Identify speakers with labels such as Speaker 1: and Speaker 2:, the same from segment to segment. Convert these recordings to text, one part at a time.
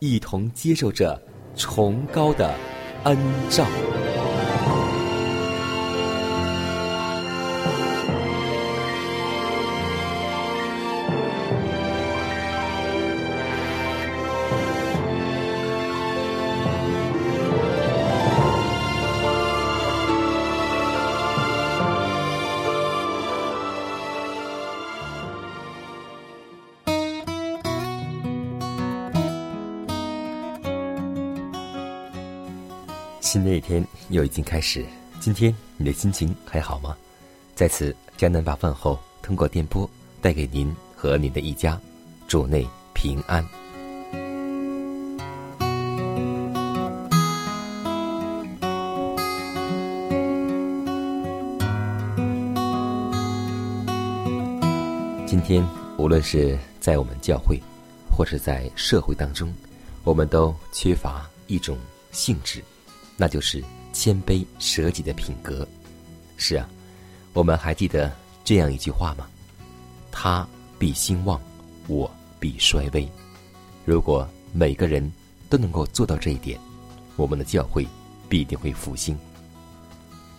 Speaker 1: 一同接受着崇高的恩照。新的一天又已经开始，今天你的心情还好吗？在此，江南把饭后通过电波带给您和您的一家，主内平安。今天，无论是在我们教会，或是在社会当中，我们都缺乏一种性质。那就是谦卑舍己的品格。是啊，我们还记得这样一句话吗？他必兴旺，我必衰微。如果每个人都能够做到这一点，我们的教会必定会复兴。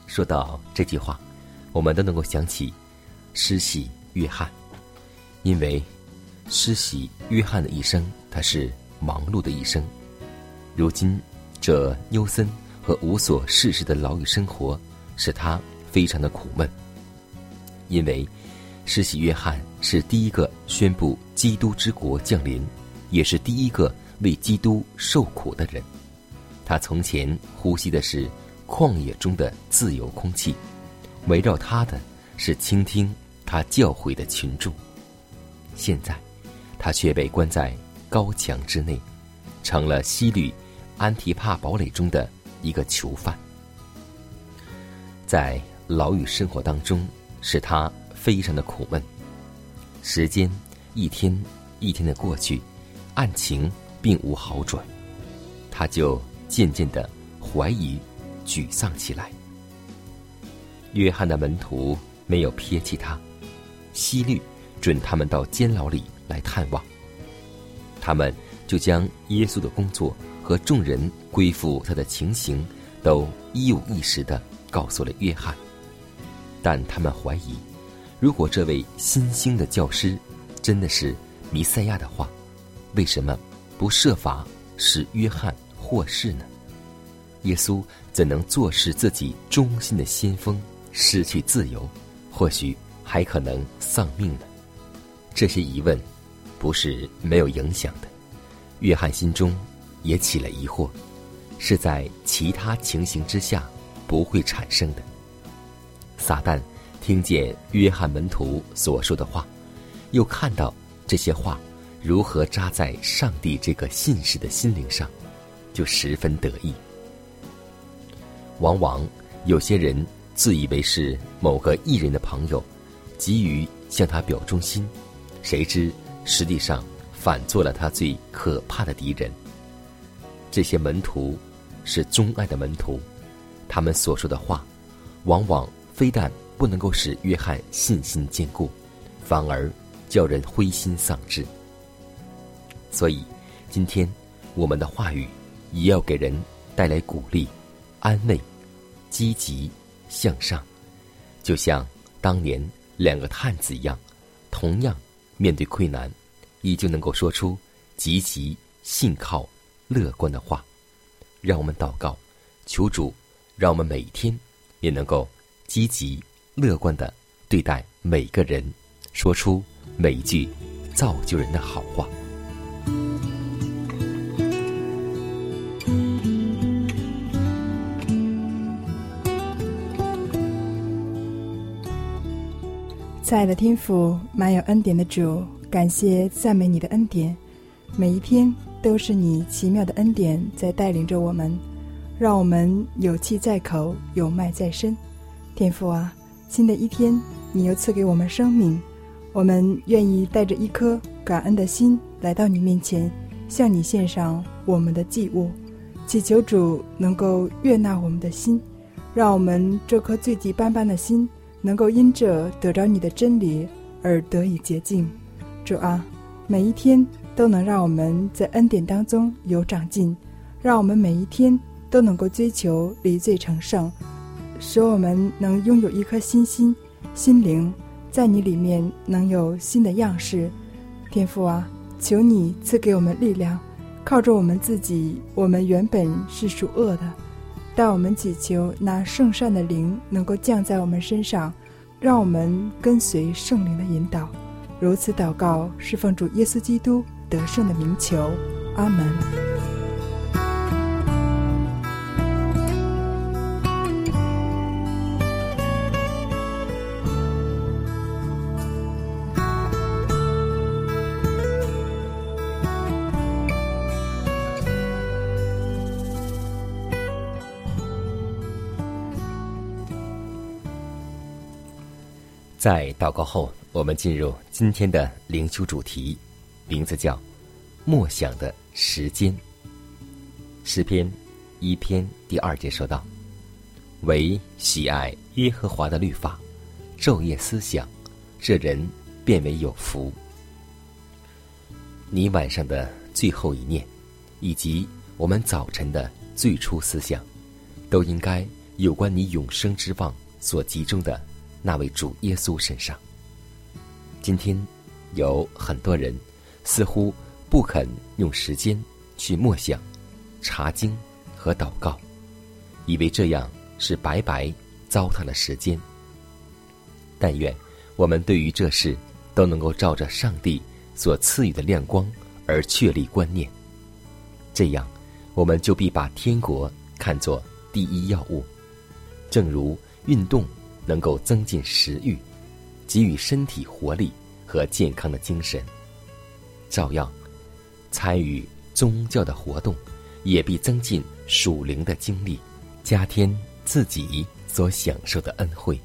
Speaker 1: 说到这句话，我们都能够想起施洗约翰，因为施洗约翰的一生，他是忙碌的一生。如今这优森。和无所事事的牢狱生活，使他非常的苦闷。因为施洗约翰是第一个宣布基督之国降临，也是第一个为基督受苦的人。他从前呼吸的是旷野中的自由空气，围绕他的是倾听他教诲的群众。现在，他却被关在高墙之内，成了西律安提帕堡垒中的。一个囚犯，在牢狱生活当中，使他非常的苦闷。时间一天一天的过去，案情并无好转，他就渐渐的怀疑、沮丧起来。约翰的门徒没有撇弃他，希律准他们到监牢里来探望，他们就将耶稣的工作。和众人归附他的情形，都一五一十的告诉了约翰。但他们怀疑，如果这位新兴的教师真的是弥赛亚的话，为什么不设法使约翰获释呢？耶稣怎能坐视自己忠心的先锋失去自由，或许还可能丧命呢？这些疑问不是没有影响的。约翰心中。也起了疑惑，是在其他情形之下不会产生的。撒旦听见约翰门徒所说的话，又看到这些话如何扎在上帝这个信使的心灵上，就十分得意。往往有些人自以为是某个艺人的朋友，急于向他表忠心，谁知实际上反做了他最可怕的敌人。这些门徒是钟爱的门徒，他们所说的话，往往非但不能够使约翰信心坚固，反而叫人灰心丧志。所以，今天我们的话语也要给人带来鼓励、安慰、积极、向上，就像当年两个探子一样，同样面对困难，依旧能够说出积极、信靠、乐观的话。让我们祷告，求主让我们每一天也能够积极、乐观的对待每个人，说出每一句造就人的好话。
Speaker 2: 亲爱的天父，满有恩典的主，感谢赞美你的恩典，每一天都是你奇妙的恩典在带领着我们，让我们有气在口，有脉在身。天父啊，新的一天你又赐给我们生命，我们愿意带着一颗感恩的心来到你面前，向你献上我们的祭物，祈求主能够悦纳我们的心，让我们这颗罪迹斑斑的心。能够因着得着你的真理而得以洁净，主啊，每一天都能让我们在恩典当中有长进，让我们每一天都能够追求离罪成圣，使我们能拥有一颗新心、心灵，在你里面能有新的样式。天父啊，求你赐给我们力量，靠着我们自己，我们原本是属恶的。但我们祈求那圣善的灵能够降在我们身上，让我们跟随圣灵的引导。如此祷告，是奉主耶稣基督得胜的名求。阿门。
Speaker 1: 在祷告后，我们进入今天的灵修主题，名字叫“默想的时间”。诗篇一篇第二节说道：“唯喜爱耶和华的律法，昼夜思想，这人变为有福。”你晚上的最后一念，以及我们早晨的最初思想，都应该有关你永生之望所集中的。那位主耶稣身上。今天有很多人似乎不肯用时间去默想、查经和祷告，以为这样是白白糟蹋了时间。但愿我们对于这事都能够照着上帝所赐予的亮光而确立观念，这样我们就必把天国看作第一要务，正如运动。能够增进食欲，给予身体活力和健康的精神。照样，参与宗教的活动，也必增进属灵的经历，加添自己所享受的恩惠。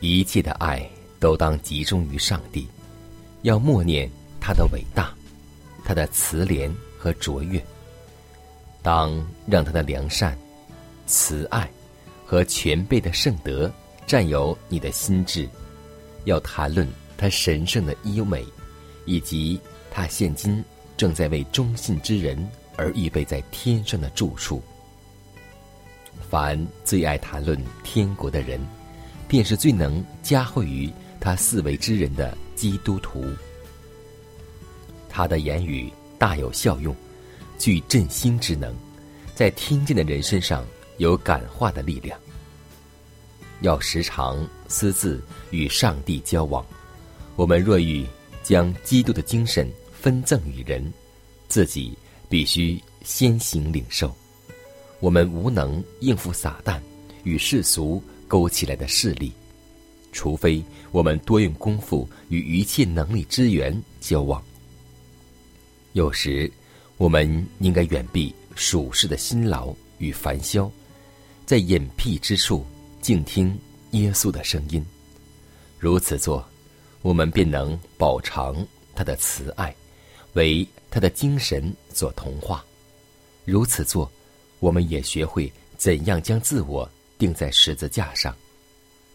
Speaker 1: 一切的爱都当集中于上帝，要默念他的伟大，他的慈怜和卓越。当让他的良善、慈爱和全备的圣德。占有你的心智，要谈论他神圣的优美，以及他现今正在为忠信之人而预备在天上的住处。凡最爱谈论天国的人，便是最能加惠于他四维之人的基督徒。他的言语大有效用，具振兴之能，在听见的人身上有感化的力量。要时常私自与上帝交往。我们若欲将基督的精神分赠与人，自己必须先行领受。我们无能应付撒旦与世俗勾起来的势力，除非我们多用功夫与一切能力之源交往。有时，我们应该远避属世的辛劳与烦嚣，在隐僻之处。静听耶稣的声音，如此做，我们便能饱尝他的慈爱，为他的精神所同化。如此做，我们也学会怎样将自我钉在十字架上。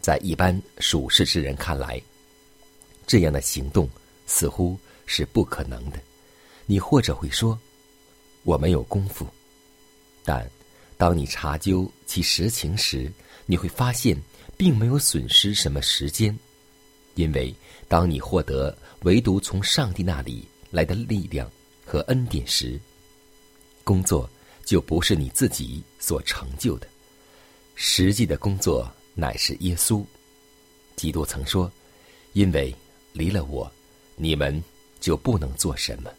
Speaker 1: 在一般属世之人看来，这样的行动似乎是不可能的。你或者会说，我没有功夫。但当你查究其实情时，你会发现并没有损失什么时间，因为当你获得唯独从上帝那里来的力量和恩典时，工作就不是你自己所成就的，实际的工作乃是耶稣。基督曾说：“因为离了我，你们就不能做什么。”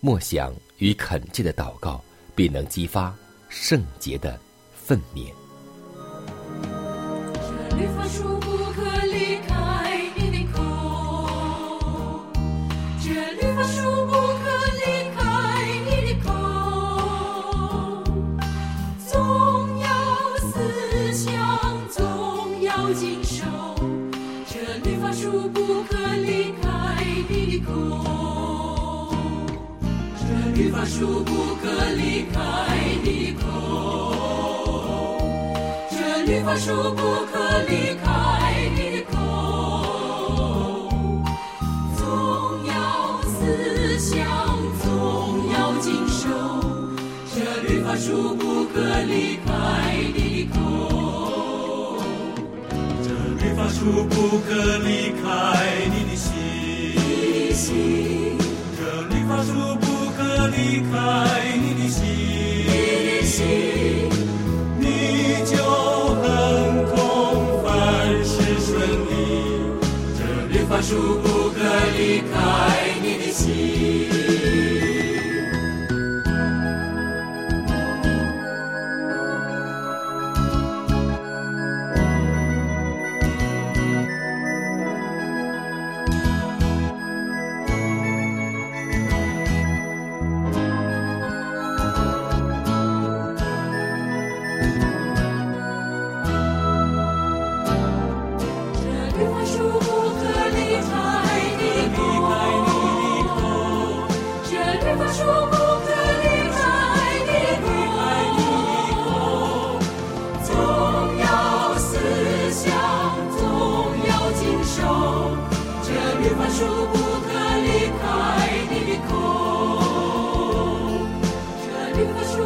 Speaker 1: 默想与恳切的祷告，必能激发圣洁的愤念。
Speaker 3: 这律法书这律法书不可离开你的口。这律法书不可离开你的口，总要思想，总要谨守。这律法书不可离开你的口，
Speaker 4: 这律法书不可离开你的心，这律法书不可离开你的心，
Speaker 3: 你的心，
Speaker 4: 你就很空，凡事顺利。这律法书不可离开
Speaker 3: 这律法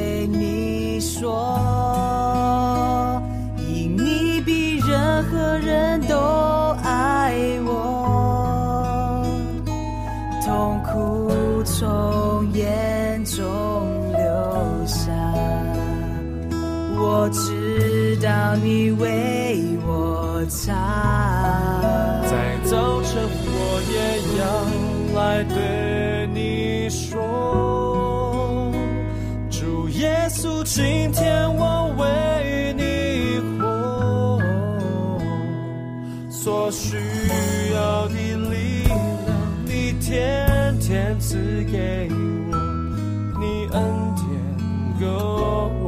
Speaker 4: 在早晨我也要来对你说，主耶稣，今天我为你活，所需要的力量，你天天赐给我，你恩典够。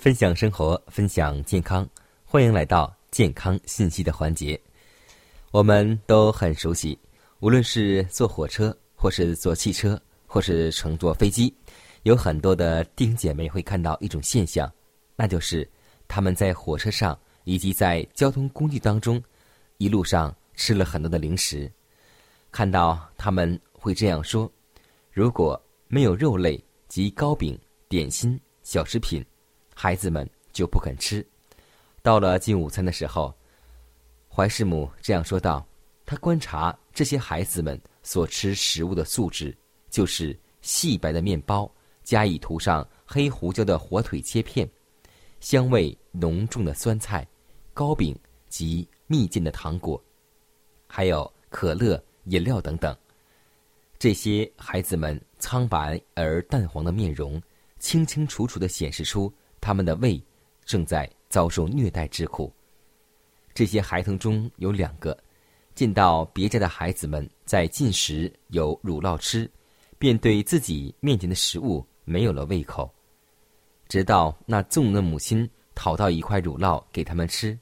Speaker 1: 分享生活，分享健康，欢迎来到健康信息的环节。我们都很熟悉，无论是坐火车，或是坐汽车，或是乘坐飞机，有很多的弟兄姐妹会看到一种现象，那就是他们在火车上以及在交通工具当中，一路上吃了很多的零食。看到他们会这样说：如果没有肉类及糕饼、点心、小食品。孩子们就不肯吃。到了进午餐的时候，怀师母这样说道：“他观察这些孩子们所吃食物的素质，就是细白的面包，加以涂上黑胡椒的火腿切片，香味浓重的酸菜，糕饼及蜜饯的糖果，还有可乐、饮料等等。这些孩子们苍白而淡黄的面容，清清楚楚的显示出。”他们的胃正在遭受虐待之苦。这些孩童中有两个，见到别家的孩子们在进食有乳酪吃，便对自己面前的食物没有了胃口。直到那纵容的母亲讨到一块乳酪给他们吃，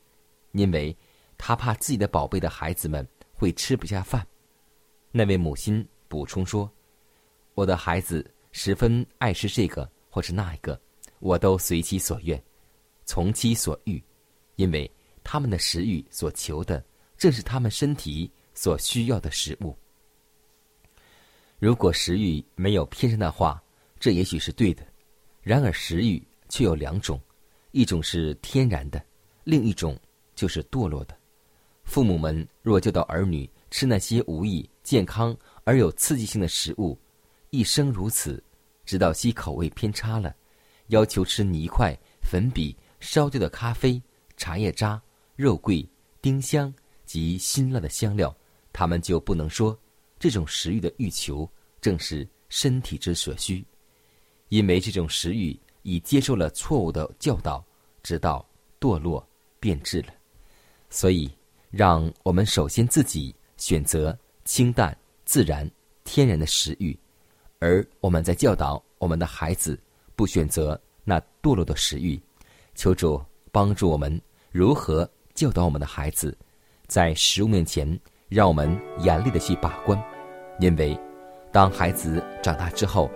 Speaker 1: 因为他怕自己的宝贝的孩子们会吃不下饭。那位母亲补充说：“我的孩子十分爱吃这个或是那一个。”我都随其所愿，从其所欲，因为他们的食欲所求的，正是他们身体所需要的食物。如果食欲没有偏生的话，这也许是对的。然而食欲却有两种，一种是天然的，另一种就是堕落的。父母们若教导儿女吃那些无益、健康而有刺激性的食物，一生如此，直到其口味偏差了。要求吃泥块、粉笔、烧掉的咖啡、茶叶渣、肉桂、丁香及辛辣的香料，他们就不能说这种食欲的欲求正是身体之所需，因为这种食欲已接受了错误的教导，直到堕落变质了。所以，让我们首先自己选择清淡、自然、天然的食欲，而我们在教导我们的孩子。不选择那堕落的食欲，求主帮助我们如何教导我们的孩子，在食物面前，让我们严厉的去把关，因为当孩子长大之后，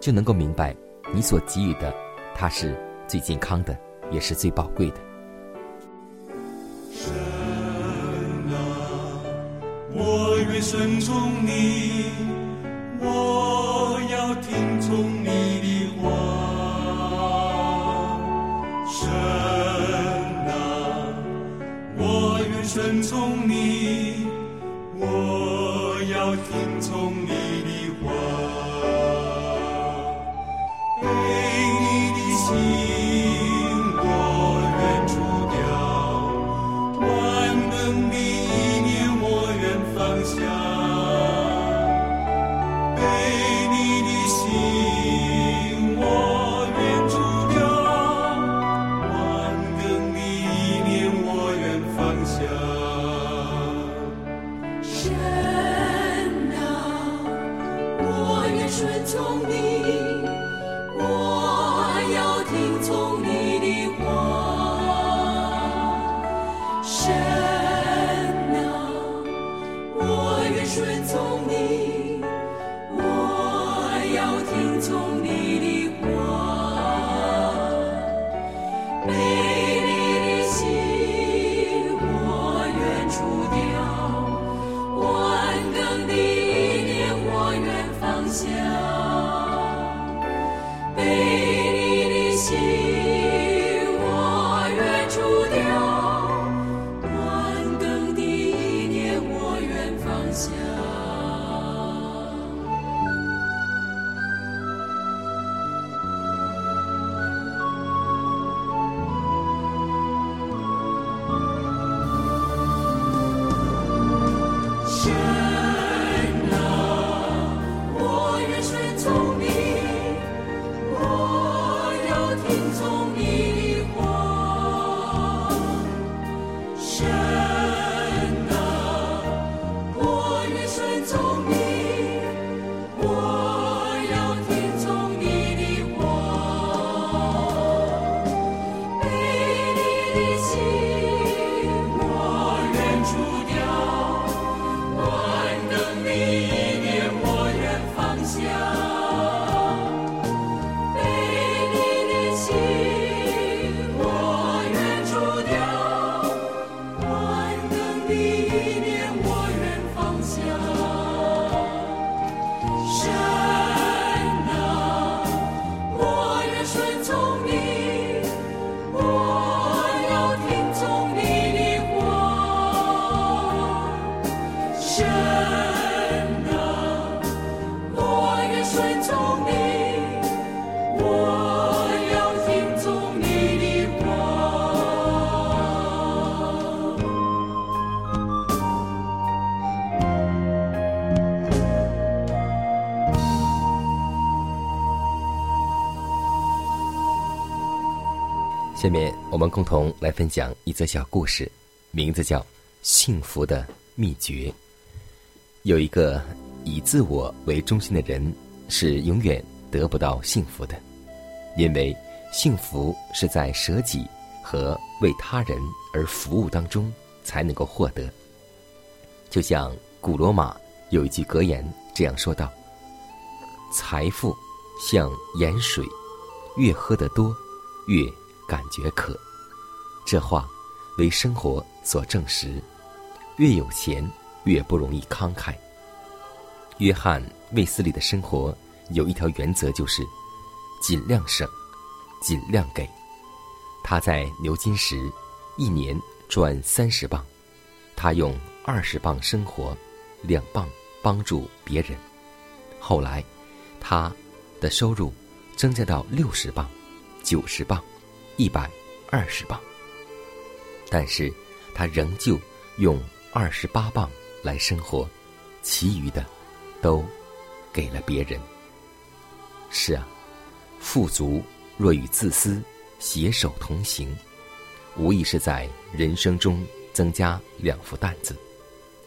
Speaker 1: 就能够明白你所给予的，他是最健康的，也是最宝贵的。
Speaker 4: 神啊，我愿顺从你，我要听从遵从你。我
Speaker 1: 们共同来分享一则小故事，名字叫《幸福的秘诀》。有一个以自我为中心的人，是永远得不到幸福的，因为幸福是在舍己和为他人而服务当中才能够获得。就像古罗马有一句格言这样说道：“财富像盐水，越喝得多，越……”感觉渴，这话为生活所证实。越有钱，越不容易慷慨。约翰卫斯理的生活有一条原则，就是尽量省，尽量给。他在牛津时，一年赚三十磅，他用二十磅生活，两磅帮助别人。后来，他的收入增加到六十磅、九十磅。一百二十磅，但是他仍旧用二十八磅来生活，其余的都给了别人。是啊，富足若与自私携手同行，无疑是在人生中增加两副担子：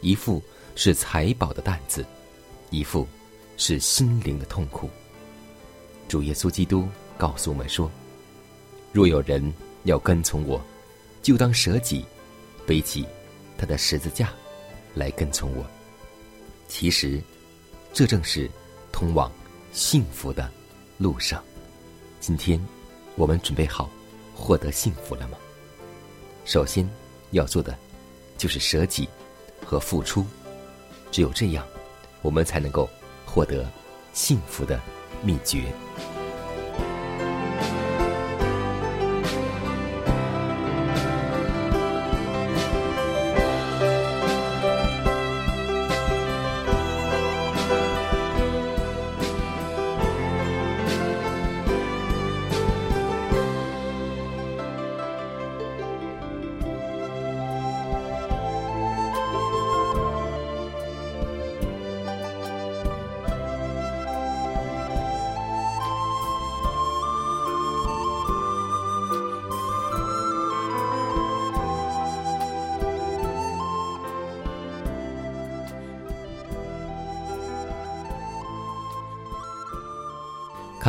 Speaker 1: 一副是财宝的担子，一副是心灵的痛苦。主耶稣基督告诉我们说。若有人要跟从我，就当舍己，背起他的十字架来跟从我。其实，这正是通往幸福的路上。今天，我们准备好获得幸福了吗？首先要做的就是舍己和付出，只有这样，我们才能够获得幸福的秘诀。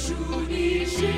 Speaker 3: 属你，世界里。